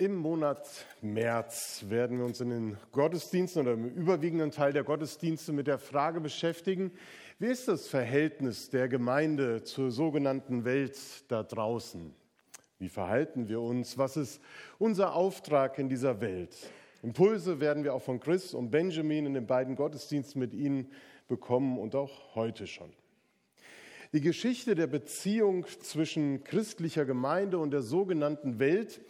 Im Monat März werden wir uns in den Gottesdiensten oder im überwiegenden Teil der Gottesdienste mit der Frage beschäftigen, wie ist das Verhältnis der Gemeinde zur sogenannten Welt da draußen? Wie verhalten wir uns? Was ist unser Auftrag in dieser Welt? Impulse werden wir auch von Chris und Benjamin in den beiden Gottesdiensten mit Ihnen bekommen und auch heute schon. Die Geschichte der Beziehung zwischen christlicher Gemeinde und der sogenannten Welt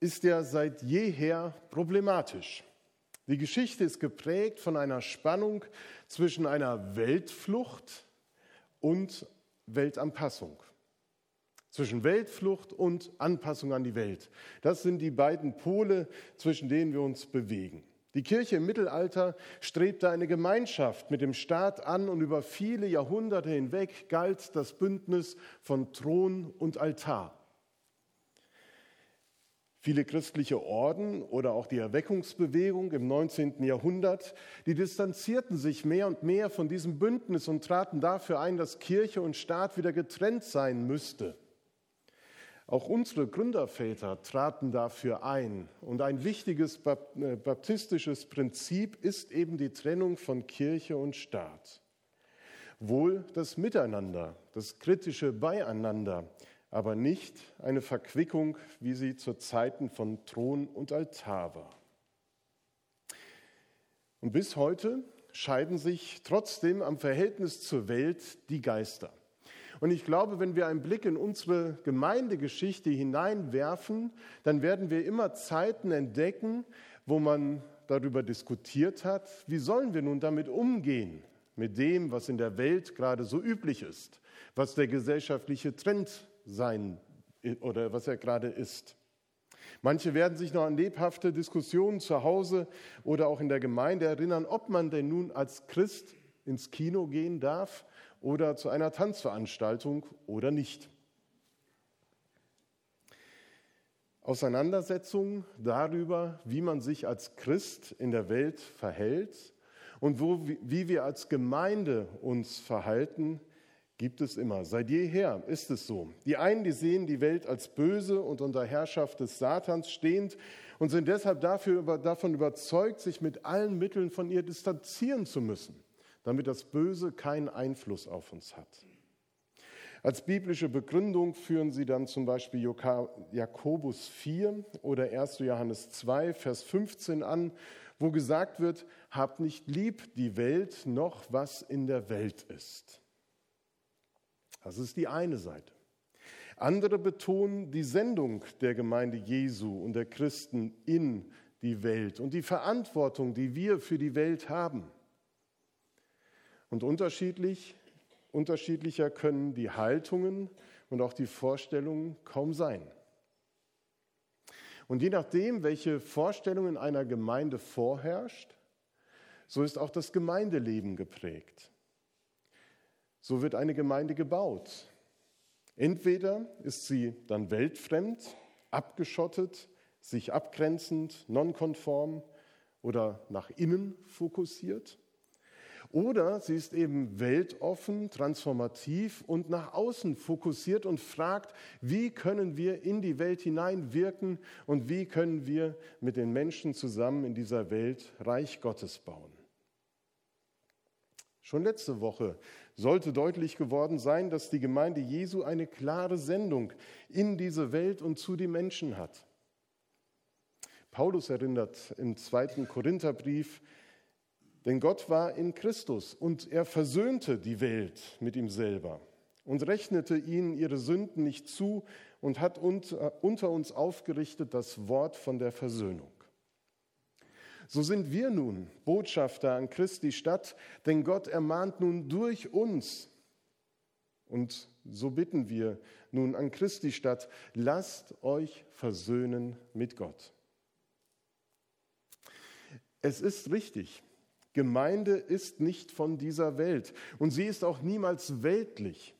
ist ja seit jeher problematisch. Die Geschichte ist geprägt von einer Spannung zwischen einer Weltflucht und Weltanpassung. Zwischen Weltflucht und Anpassung an die Welt. Das sind die beiden Pole, zwischen denen wir uns bewegen. Die Kirche im Mittelalter strebte eine Gemeinschaft mit dem Staat an und über viele Jahrhunderte hinweg galt das Bündnis von Thron und Altar. Viele christliche Orden oder auch die Erweckungsbewegung im 19. Jahrhundert, die distanzierten sich mehr und mehr von diesem Bündnis und traten dafür ein, dass Kirche und Staat wieder getrennt sein müsste. Auch unsere Gründerväter traten dafür ein. Und ein wichtiges äh, baptistisches Prinzip ist eben die Trennung von Kirche und Staat. Wohl das Miteinander, das kritische Beieinander, aber nicht eine Verquickung, wie sie zu Zeiten von Thron und Altar war. Und bis heute scheiden sich trotzdem am Verhältnis zur Welt die Geister. Und ich glaube, wenn wir einen Blick in unsere Gemeindegeschichte hineinwerfen, dann werden wir immer Zeiten entdecken, wo man darüber diskutiert hat, wie sollen wir nun damit umgehen, mit dem, was in der Welt gerade so üblich ist, was der gesellschaftliche Trend sein oder was er gerade ist. Manche werden sich noch an lebhafte Diskussionen zu Hause oder auch in der Gemeinde erinnern, ob man denn nun als Christ ins Kino gehen darf oder zu einer Tanzveranstaltung oder nicht. Auseinandersetzungen darüber, wie man sich als Christ in der Welt verhält und wo, wie wir als Gemeinde uns verhalten, gibt es immer. Seit jeher ist es so. Die einen, die sehen die Welt als böse und unter Herrschaft des Satans stehend und sind deshalb dafür, davon überzeugt, sich mit allen Mitteln von ihr distanzieren zu müssen damit das Böse keinen Einfluss auf uns hat. Als biblische Begründung führen sie dann zum Beispiel Jakobus 4 oder 1. Johannes 2, Vers 15 an, wo gesagt wird, habt nicht lieb die Welt noch, was in der Welt ist. Das ist die eine Seite. Andere betonen die Sendung der Gemeinde Jesu und der Christen in die Welt und die Verantwortung, die wir für die Welt haben. Und unterschiedlich, unterschiedlicher können die Haltungen und auch die Vorstellungen kaum sein. Und je nachdem, welche Vorstellung in einer Gemeinde vorherrscht, so ist auch das Gemeindeleben geprägt. So wird eine Gemeinde gebaut. Entweder ist sie dann weltfremd, abgeschottet, sich abgrenzend, nonkonform oder nach innen fokussiert. Oder sie ist eben weltoffen, transformativ und nach außen fokussiert und fragt, wie können wir in die Welt hineinwirken und wie können wir mit den Menschen zusammen in dieser Welt Reich Gottes bauen. Schon letzte Woche sollte deutlich geworden sein, dass die Gemeinde Jesu eine klare Sendung in diese Welt und zu den Menschen hat. Paulus erinnert im zweiten Korintherbrief, denn Gott war in Christus und er versöhnte die Welt mit ihm selber und rechnete ihnen ihre Sünden nicht zu und hat unter uns aufgerichtet das Wort von der Versöhnung. So sind wir nun Botschafter an Christi Stadt, denn Gott ermahnt nun durch uns. Und so bitten wir nun an Christi Stadt, lasst euch versöhnen mit Gott. Es ist richtig, Gemeinde ist nicht von dieser Welt und sie ist auch niemals weltlich.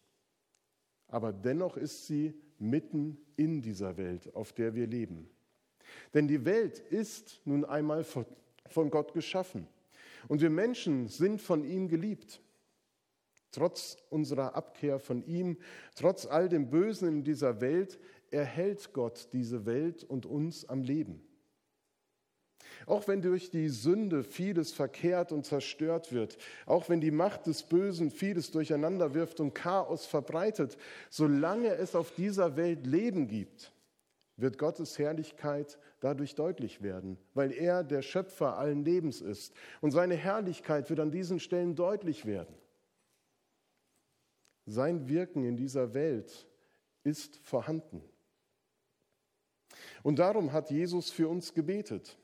Aber dennoch ist sie mitten in dieser Welt, auf der wir leben. Denn die Welt ist nun einmal von Gott geschaffen und wir Menschen sind von ihm geliebt. Trotz unserer Abkehr von ihm, trotz all dem Bösen in dieser Welt, erhält Gott diese Welt und uns am Leben. Auch wenn durch die Sünde vieles verkehrt und zerstört wird, auch wenn die Macht des Bösen vieles durcheinander wirft und Chaos verbreitet, solange es auf dieser Welt Leben gibt, wird Gottes Herrlichkeit dadurch deutlich werden, weil er der Schöpfer allen Lebens ist. Und seine Herrlichkeit wird an diesen Stellen deutlich werden. Sein Wirken in dieser Welt ist vorhanden. Und darum hat Jesus für uns gebetet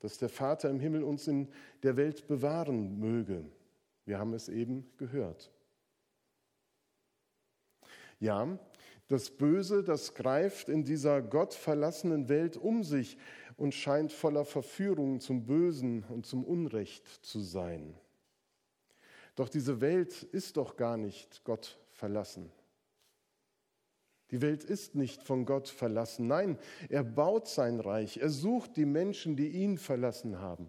dass der Vater im Himmel uns in der Welt bewahren möge. Wir haben es eben gehört. Ja, das Böse, das greift in dieser gottverlassenen Welt um sich und scheint voller Verführung zum Bösen und zum Unrecht zu sein. Doch diese Welt ist doch gar nicht Gott verlassen. Die Welt ist nicht von Gott verlassen. Nein, er baut sein Reich. Er sucht die Menschen, die ihn verlassen haben.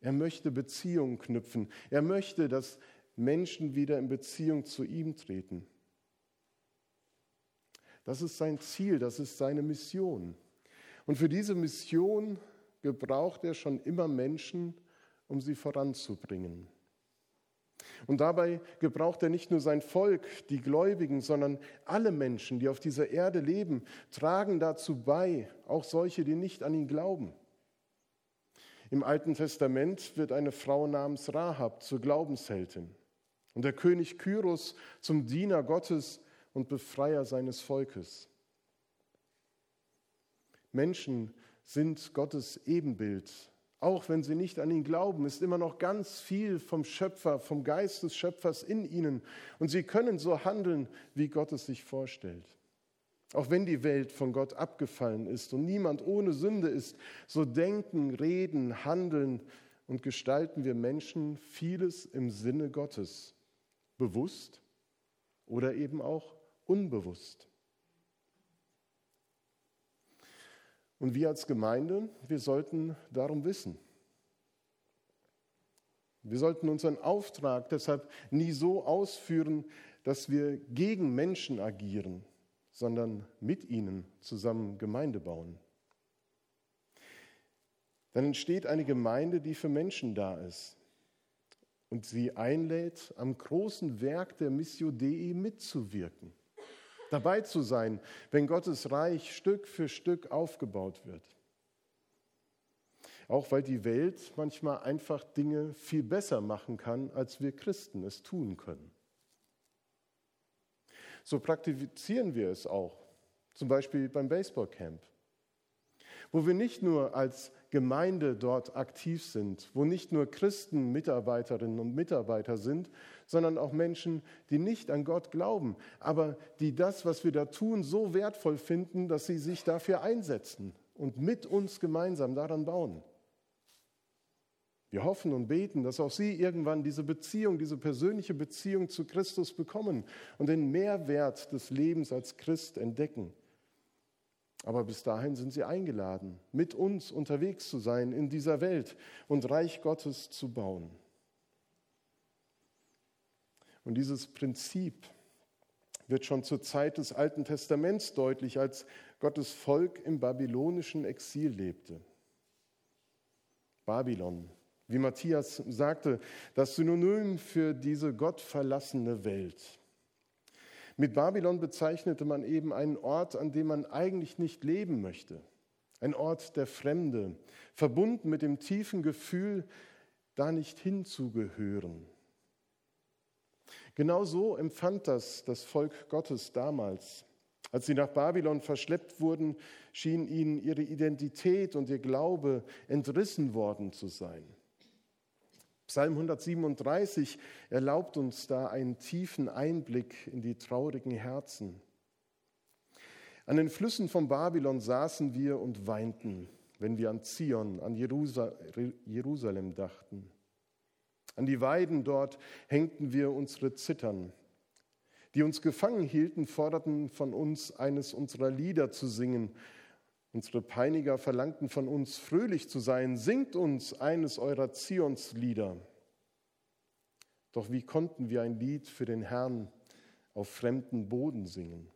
Er möchte Beziehungen knüpfen. Er möchte, dass Menschen wieder in Beziehung zu ihm treten. Das ist sein Ziel, das ist seine Mission. Und für diese Mission gebraucht er schon immer Menschen, um sie voranzubringen. Und dabei gebraucht er nicht nur sein Volk, die Gläubigen, sondern alle Menschen, die auf dieser Erde leben, tragen dazu bei, auch solche, die nicht an ihn glauben. Im Alten Testament wird eine Frau namens Rahab zur Glaubensheldin und der König Kyros zum Diener Gottes und Befreier seines Volkes. Menschen sind Gottes Ebenbild auch wenn sie nicht an ihn glauben, ist immer noch ganz viel vom Schöpfer, vom Geist des Schöpfers in ihnen. Und sie können so handeln, wie Gott es sich vorstellt. Auch wenn die Welt von Gott abgefallen ist und niemand ohne Sünde ist, so denken, reden, handeln und gestalten wir Menschen vieles im Sinne Gottes, bewusst oder eben auch unbewusst. Und wir als Gemeinde, wir sollten darum wissen. Wir sollten unseren Auftrag deshalb nie so ausführen, dass wir gegen Menschen agieren, sondern mit ihnen zusammen Gemeinde bauen. Dann entsteht eine Gemeinde, die für Menschen da ist und sie einlädt, am großen Werk der Missio Dei mitzuwirken dabei zu sein, wenn Gottes Reich Stück für Stück aufgebaut wird. Auch weil die Welt manchmal einfach Dinge viel besser machen kann, als wir Christen es tun können. So praktizieren wir es auch, zum Beispiel beim Baseballcamp, wo wir nicht nur als Gemeinde dort aktiv sind, wo nicht nur Christen Mitarbeiterinnen und Mitarbeiter sind, sondern auch Menschen, die nicht an Gott glauben, aber die das, was wir da tun, so wertvoll finden, dass sie sich dafür einsetzen und mit uns gemeinsam daran bauen. Wir hoffen und beten, dass auch Sie irgendwann diese Beziehung, diese persönliche Beziehung zu Christus bekommen und den Mehrwert des Lebens als Christ entdecken. Aber bis dahin sind Sie eingeladen, mit uns unterwegs zu sein in dieser Welt und Reich Gottes zu bauen. Und dieses Prinzip wird schon zur Zeit des Alten Testaments deutlich, als Gottes Volk im babylonischen Exil lebte. Babylon, wie Matthias sagte, das Synonym für diese gottverlassene Welt. Mit Babylon bezeichnete man eben einen Ort, an dem man eigentlich nicht leben möchte. Ein Ort der Fremde, verbunden mit dem tiefen Gefühl, da nicht hinzugehören. Genau so empfand das das Volk Gottes damals. Als sie nach Babylon verschleppt wurden, schien ihnen ihre Identität und ihr Glaube entrissen worden zu sein. Psalm 137 erlaubt uns da einen tiefen Einblick in die traurigen Herzen. An den Flüssen von Babylon saßen wir und weinten, wenn wir an Zion, an Jerusalem dachten. An die Weiden dort hängten wir unsere Zittern. Die uns gefangen hielten, forderten von uns, eines unserer Lieder zu singen. Unsere Peiniger verlangten von uns, fröhlich zu sein. Singt uns eines eurer Zionslieder. Doch wie konnten wir ein Lied für den Herrn auf fremden Boden singen?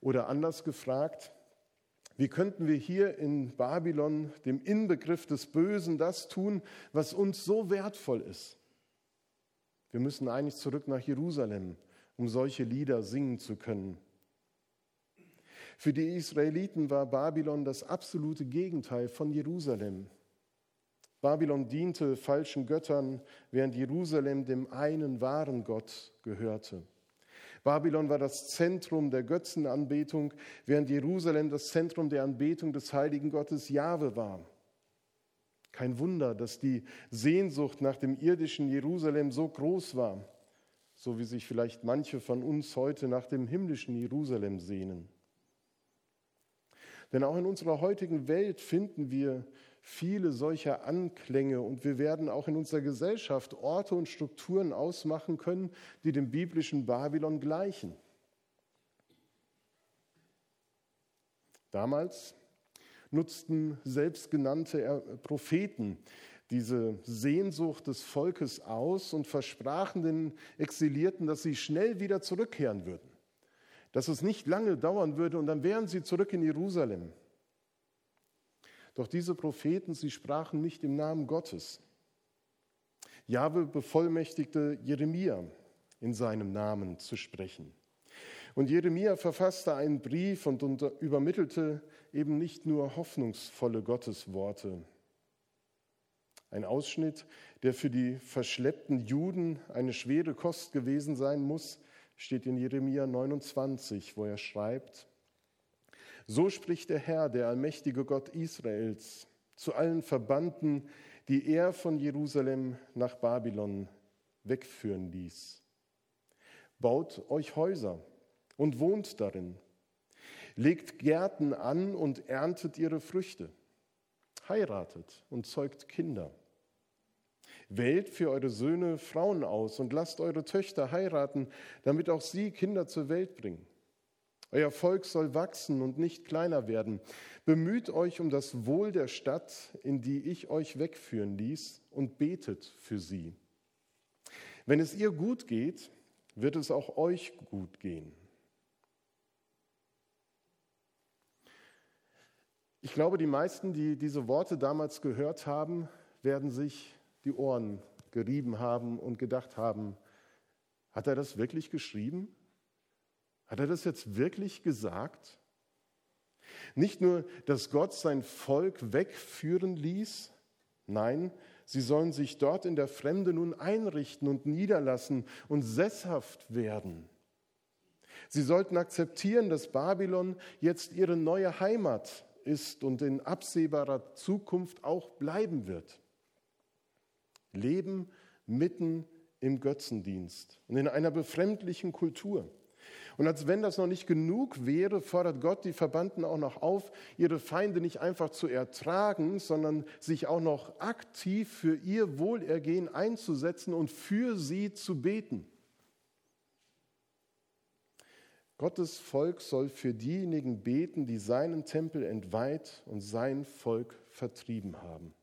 Oder anders gefragt, wie könnten wir hier in Babylon, dem Inbegriff des Bösen, das tun, was uns so wertvoll ist? Wir müssen eigentlich zurück nach Jerusalem, um solche Lieder singen zu können. Für die Israeliten war Babylon das absolute Gegenteil von Jerusalem. Babylon diente falschen Göttern, während Jerusalem dem einen wahren Gott gehörte. Babylon war das Zentrum der Götzenanbetung, während Jerusalem das Zentrum der Anbetung des heiligen Gottes Jahwe war. Kein Wunder, dass die Sehnsucht nach dem irdischen Jerusalem so groß war, so wie sich vielleicht manche von uns heute nach dem himmlischen Jerusalem sehnen. Denn auch in unserer heutigen Welt finden wir viele solcher Anklänge und wir werden auch in unserer Gesellschaft Orte und Strukturen ausmachen können, die dem biblischen Babylon gleichen. Damals nutzten selbstgenannte Propheten diese Sehnsucht des Volkes aus und versprachen den Exilierten, dass sie schnell wieder zurückkehren würden, dass es nicht lange dauern würde und dann wären sie zurück in Jerusalem. Doch diese Propheten, sie sprachen nicht im Namen Gottes. Jahwe bevollmächtigte Jeremia, in seinem Namen zu sprechen. Und Jeremia verfasste einen Brief und übermittelte eben nicht nur hoffnungsvolle Gottesworte. Ein Ausschnitt, der für die verschleppten Juden eine schwere Kost gewesen sein muss, steht in Jeremia 29, wo er schreibt, so spricht der Herr, der allmächtige Gott Israels, zu allen Verbannten, die er von Jerusalem nach Babylon wegführen ließ. Baut euch Häuser und wohnt darin. Legt Gärten an und erntet ihre Früchte. Heiratet und zeugt Kinder. Wählt für eure Söhne Frauen aus und lasst eure Töchter heiraten, damit auch sie Kinder zur Welt bringen. Euer Volk soll wachsen und nicht kleiner werden. Bemüht euch um das Wohl der Stadt, in die ich euch wegführen ließ, und betet für sie. Wenn es ihr gut geht, wird es auch euch gut gehen. Ich glaube, die meisten, die diese Worte damals gehört haben, werden sich die Ohren gerieben haben und gedacht haben, hat er das wirklich geschrieben? Hat er das jetzt wirklich gesagt? Nicht nur, dass Gott sein Volk wegführen ließ, nein, sie sollen sich dort in der Fremde nun einrichten und niederlassen und sesshaft werden. Sie sollten akzeptieren, dass Babylon jetzt ihre neue Heimat ist und in absehbarer Zukunft auch bleiben wird. Leben mitten im Götzendienst und in einer befremdlichen Kultur. Und als wenn das noch nicht genug wäre, fordert Gott die Verbannten auch noch auf, ihre Feinde nicht einfach zu ertragen, sondern sich auch noch aktiv für ihr Wohlergehen einzusetzen und für sie zu beten. Gottes Volk soll für diejenigen beten, die seinen Tempel entweiht und sein Volk vertrieben haben.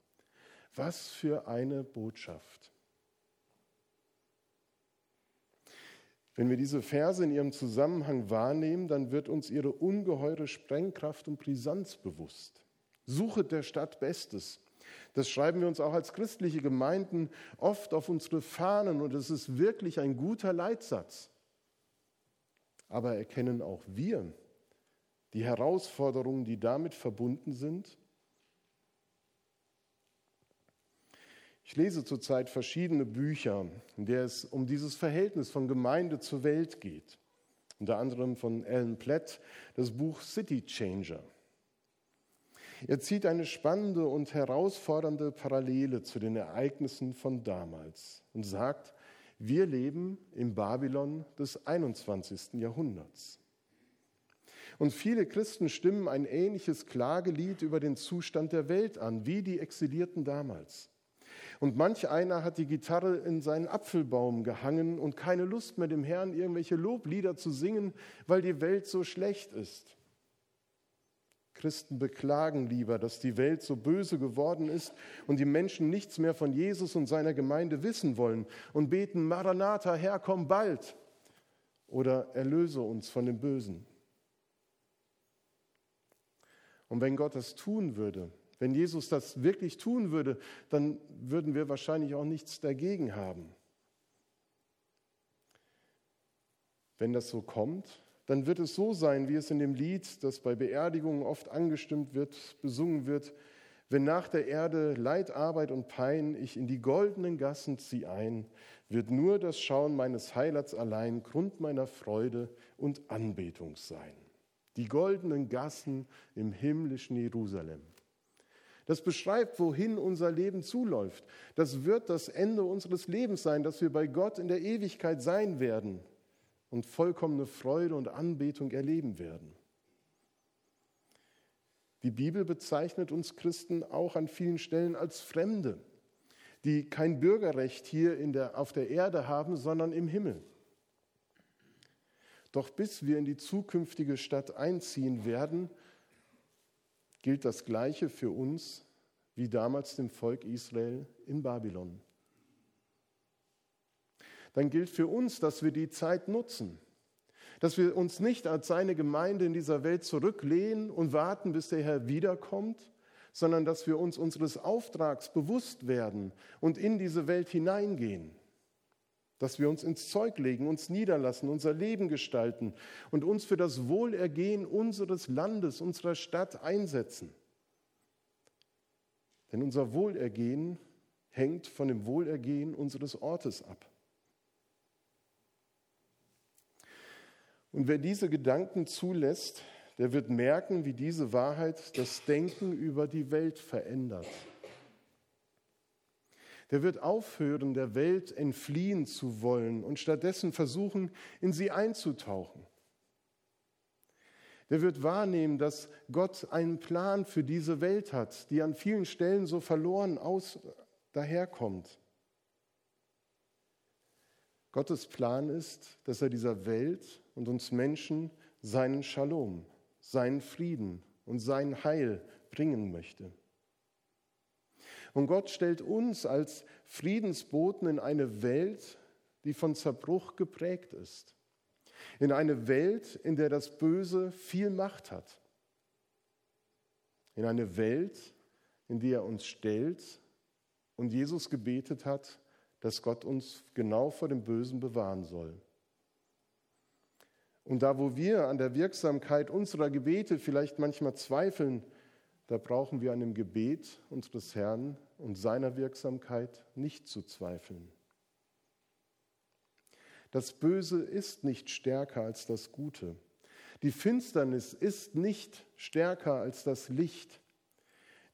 Was für eine Botschaft. Wenn wir diese Verse in ihrem Zusammenhang wahrnehmen, dann wird uns ihre ungeheure Sprengkraft und Brisanz bewusst. Suchet der Stadt Bestes. Das schreiben wir uns auch als christliche Gemeinden oft auf unsere Fahnen und es ist wirklich ein guter Leitsatz. Aber erkennen auch wir die Herausforderungen, die damit verbunden sind? Ich lese zurzeit verschiedene Bücher, in der es um dieses Verhältnis von Gemeinde zur Welt geht. Unter anderem von Alan Platt das Buch City Changer. Er zieht eine spannende und herausfordernde Parallele zu den Ereignissen von damals und sagt, wir leben im Babylon des 21. Jahrhunderts. Und viele Christen stimmen ein ähnliches Klagelied über den Zustand der Welt an, wie die Exilierten damals. Und manch einer hat die Gitarre in seinen Apfelbaum gehangen und keine Lust mehr, dem Herrn irgendwelche Loblieder zu singen, weil die Welt so schlecht ist. Christen beklagen lieber, dass die Welt so böse geworden ist und die Menschen nichts mehr von Jesus und seiner Gemeinde wissen wollen und beten, Maranatha, Herr, komm bald oder erlöse uns von dem Bösen. Und wenn Gott das tun würde, wenn Jesus das wirklich tun würde, dann würden wir wahrscheinlich auch nichts dagegen haben. Wenn das so kommt, dann wird es so sein, wie es in dem Lied, das bei Beerdigungen oft angestimmt wird, besungen wird, wenn nach der Erde Leid, Arbeit und Pein ich in die goldenen Gassen zieh ein, wird nur das Schauen meines Heilands allein Grund meiner Freude und Anbetung sein. Die goldenen Gassen im himmlischen Jerusalem. Das beschreibt, wohin unser Leben zuläuft. Das wird das Ende unseres Lebens sein, dass wir bei Gott in der Ewigkeit sein werden und vollkommene Freude und Anbetung erleben werden. Die Bibel bezeichnet uns Christen auch an vielen Stellen als Fremde, die kein Bürgerrecht hier der, auf der Erde haben, sondern im Himmel. Doch bis wir in die zukünftige Stadt einziehen werden, gilt das Gleiche für uns wie damals dem Volk Israel in Babylon. Dann gilt für uns, dass wir die Zeit nutzen, dass wir uns nicht als seine Gemeinde in dieser Welt zurücklehnen und warten, bis der Herr wiederkommt, sondern dass wir uns unseres Auftrags bewusst werden und in diese Welt hineingehen, dass wir uns ins Zeug legen, uns niederlassen, unser Leben gestalten und uns für das Wohlergehen unseres Landes, unserer Stadt einsetzen. Denn unser Wohlergehen hängt von dem Wohlergehen unseres Ortes ab. Und wer diese Gedanken zulässt, der wird merken, wie diese Wahrheit das Denken über die Welt verändert. Der wird aufhören, der Welt entfliehen zu wollen und stattdessen versuchen, in sie einzutauchen. Der wird wahrnehmen, dass Gott einen Plan für diese Welt hat, die an vielen Stellen so verloren aus daherkommt. Gottes Plan ist, dass er dieser Welt und uns Menschen seinen Shalom, seinen Frieden und sein Heil bringen möchte. Und Gott stellt uns als Friedensboten in eine Welt, die von Zerbruch geprägt ist. In eine Welt, in der das Böse viel Macht hat. In eine Welt, in die er uns stellt und Jesus gebetet hat, dass Gott uns genau vor dem Bösen bewahren soll. Und da, wo wir an der Wirksamkeit unserer Gebete vielleicht manchmal zweifeln, da brauchen wir an dem Gebet unseres Herrn und seiner Wirksamkeit nicht zu zweifeln. Das Böse ist nicht stärker als das Gute. Die Finsternis ist nicht stärker als das Licht.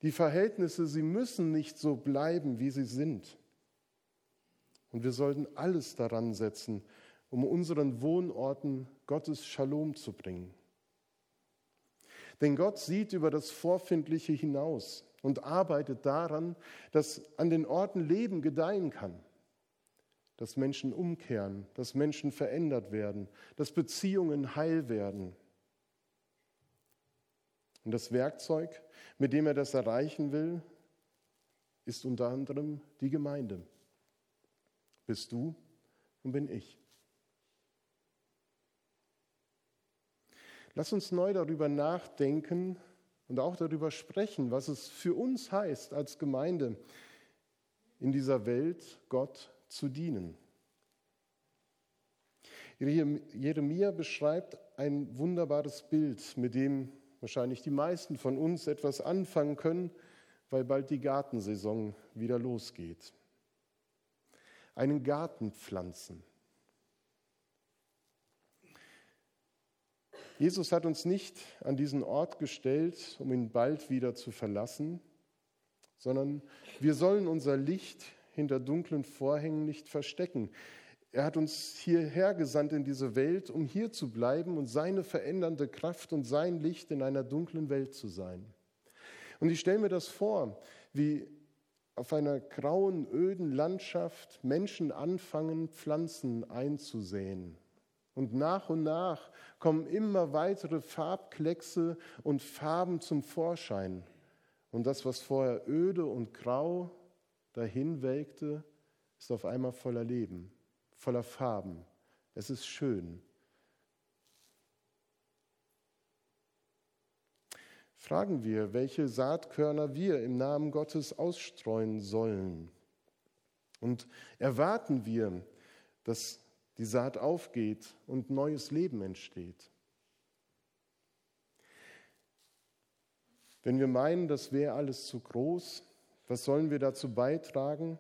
Die Verhältnisse, sie müssen nicht so bleiben, wie sie sind. Und wir sollten alles daran setzen, um unseren Wohnorten Gottes Shalom zu bringen. Denn Gott sieht über das Vorfindliche hinaus und arbeitet daran, dass an den Orten Leben gedeihen kann, dass Menschen umkehren, dass Menschen verändert werden, dass Beziehungen heil werden. Und das Werkzeug, mit dem er das erreichen will, ist unter anderem die Gemeinde. Bist du und bin ich. Lass uns neu darüber nachdenken und auch darüber sprechen, was es für uns heißt, als Gemeinde in dieser Welt Gott zu dienen. Jeremia beschreibt ein wunderbares Bild, mit dem wahrscheinlich die meisten von uns etwas anfangen können, weil bald die Gartensaison wieder losgeht. Einen Garten pflanzen. Jesus hat uns nicht an diesen Ort gestellt, um ihn bald wieder zu verlassen, sondern wir sollen unser Licht hinter dunklen Vorhängen nicht verstecken. Er hat uns hierher gesandt in diese Welt, um hier zu bleiben und seine verändernde Kraft und sein Licht in einer dunklen Welt zu sein. Und ich stelle mir das vor, wie auf einer grauen, öden Landschaft Menschen anfangen, Pflanzen einzusehen und nach und nach kommen immer weitere Farbkleckse und Farben zum Vorschein. Und das, was vorher öde und grau dahin welkte, ist auf einmal voller Leben, voller Farben. Es ist schön. fragen wir, welche Saatkörner wir im Namen Gottes ausstreuen sollen. Und erwarten wir, dass die Saat aufgeht und neues Leben entsteht. Wenn wir meinen, das wäre alles zu groß, was sollen wir dazu beitragen?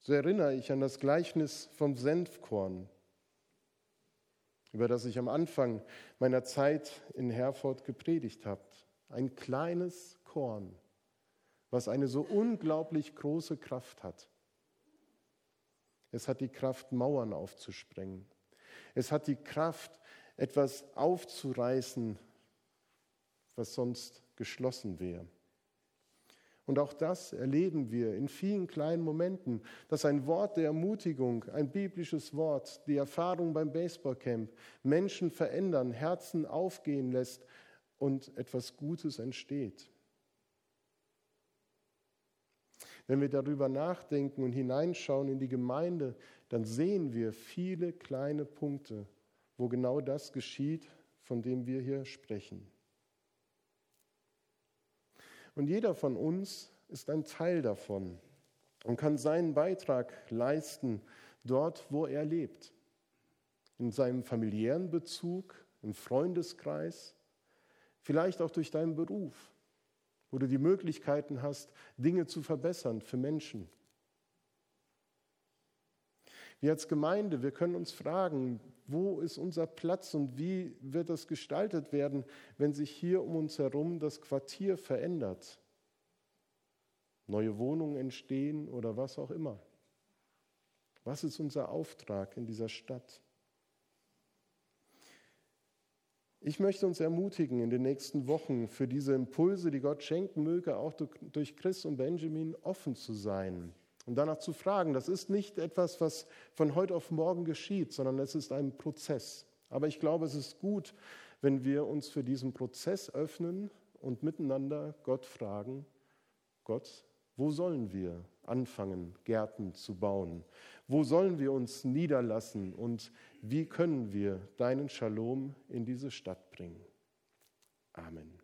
So erinnere ich an das Gleichnis vom Senfkorn, über das ich am Anfang meiner Zeit in Herford gepredigt habe. Ein kleines Korn, was eine so unglaublich große Kraft hat. Es hat die Kraft, Mauern aufzusprengen. Es hat die Kraft, etwas aufzureißen, was sonst geschlossen wäre. Und auch das erleben wir in vielen kleinen Momenten, dass ein Wort der Ermutigung, ein biblisches Wort, die Erfahrung beim Baseballcamp Menschen verändern, Herzen aufgehen lässt und etwas Gutes entsteht. Wenn wir darüber nachdenken und hineinschauen in die Gemeinde, dann sehen wir viele kleine Punkte, wo genau das geschieht, von dem wir hier sprechen. Und jeder von uns ist ein Teil davon und kann seinen Beitrag leisten dort, wo er lebt. In seinem familiären Bezug, im Freundeskreis, vielleicht auch durch deinen Beruf, wo du die Möglichkeiten hast, Dinge zu verbessern für Menschen. Wir als Gemeinde, wir können uns fragen, wo ist unser Platz und wie wird das gestaltet werden, wenn sich hier um uns herum das Quartier verändert? Neue Wohnungen entstehen oder was auch immer. Was ist unser Auftrag in dieser Stadt? Ich möchte uns ermutigen, in den nächsten Wochen für diese Impulse, die Gott schenken möge, auch durch Chris und Benjamin offen zu sein und danach zu fragen. Das ist nicht etwas, was von heute auf morgen geschieht, sondern es ist ein Prozess. Aber ich glaube, es ist gut, wenn wir uns für diesen Prozess öffnen und miteinander Gott fragen, Gott, wo sollen wir anfangen, Gärten zu bauen? Wo sollen wir uns niederlassen und wie können wir deinen Shalom in diese Stadt bringen? Amen.